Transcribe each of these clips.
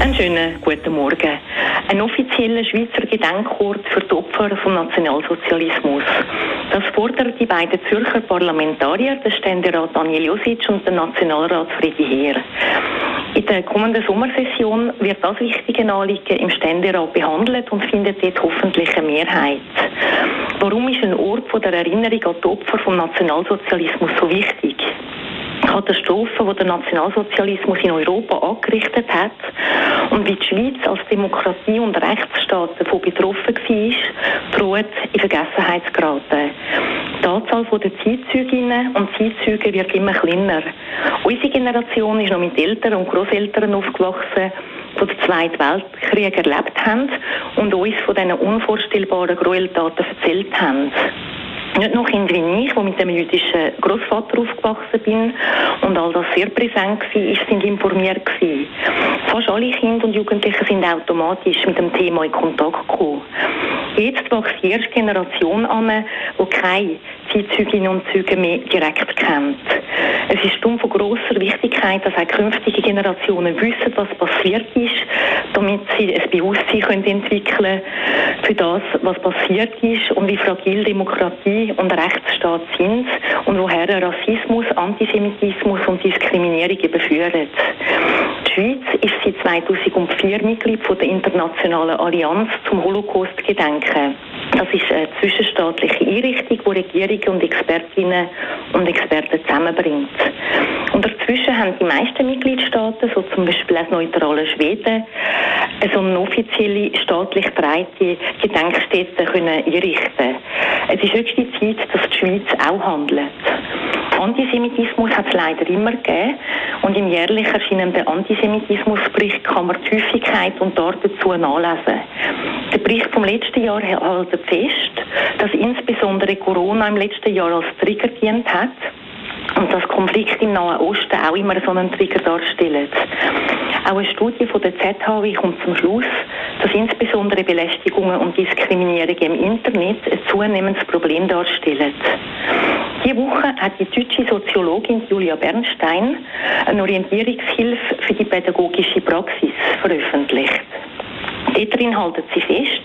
Einen schönen guten Morgen. Ein offizieller Schweizer Gedenkort für die Opfer vom Nationalsozialismus. Das fordern die beiden Zürcher Parlamentarier, der Ständerat Daniel Josic und der Nationalrat Friedi Heer. In der kommenden Sommersession wird das wichtige Anliegen im Ständerat behandelt und findet dort hoffentlich eine Mehrheit. Warum ist ein Ort von der Erinnerung an die Opfer vom Nationalsozialismus so wichtig? Katastrophe, die der Nationalsozialismus in Europa angerichtet hat und wie die Schweiz als Demokratie und Rechtsstaat davon betroffen war, droht in Vergessenheit zu geraten. Die Anzahl der Zeitzeuginnen und Zeitzeugen wird immer kleiner. Unsere Generation ist noch mit Eltern und Großeltern aufgewachsen, die den Zweiten Weltkrieg erlebt haben und uns von diesen unvorstellbaren Gräueltaten erzählt haben nicht nur Kinder wie ich, die mit dem jüdischen Großvater aufgewachsen bin und all das sehr präsent war, sind informiert gewesen. Fast alle Kinder und Jugendlichen sind automatisch mit dem Thema in Kontakt gekommen. Jetzt wächst die erste Generation an, die keine Zeitzeuginnen und Zeuge mehr direkt kennt. Es ist darum von grosser Wichtigkeit, dass auch künftige Generationen wissen, was passiert ist, damit sie ein Bewusstsein können entwickeln für das, was passiert ist und wie fragil Demokratie und Rechtsstaat sind und woher Rassismus, Antisemitismus und Diskriminierung überführen. Die Schweiz ist seit 2004 Mitglied von der Internationalen Allianz zum Holocaust-Gedenken. Das ist eine zwischenstaatliche Einrichtung, die Regierungen und Expertinnen und Experten zusammenbringt. Und dazwischen haben die meisten Mitgliedstaaten, so zum Beispiel das neutrale Schweden, so eine offizielle staatlich breite Gedenkstätte können einrichten Es ist höchste Zeit, dass Schweiz auch handelt. Antisemitismus hat es leider immer gegeben und im jährlich erscheinenden Antisemitismusbericht kann man die Häufigkeit und dort dazu nachlesen. Der Bericht vom letzten Jahr hält fest, dass insbesondere Corona im letzten Jahr als Trigger dient hat und dass Konflikte im Nahen Osten auch immer so einen Trigger darstellen. Auch eine Studie von der ZHW kommt zum Schluss, dass insbesondere Belästigungen und Diskriminierung im Internet ein zunehmendes Problem darstellen. Diese Woche hat die deutsche Soziologin Julia Bernstein eine Orientierungshilfe für die pädagogische Praxis veröffentlicht. Darin halten sie fest,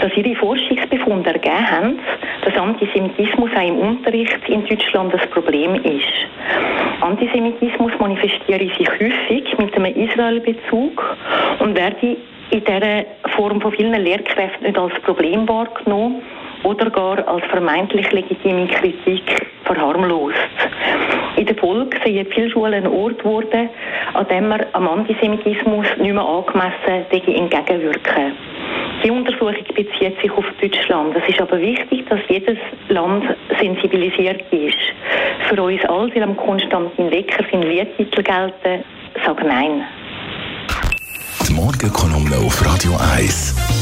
dass ihre Forschungsbefunde ergeben haben, dass Antisemitismus auch im Unterricht in Deutschland ein Problem ist. Antisemitismus manifestiere sich häufig mit einem Israel-Bezug und werde in dieser Form von vielen Lehrkräften nicht als Problem wahrgenommen oder gar als vermeintlich legitime Kritik verharmlost. In der Folge sind viele Schulen ein Ort geworden, an dem man am Antisemitismus nicht mehr angemessen entgegenwirken die Untersuchung bezieht sich auf Deutschland. Es ist aber wichtig, dass jedes Land sensibilisiert ist. Für uns alle, die am Konstantin Wecker sind Liedtitel gelten, sag Nein. Die Morgenkolumne auf Radio 1.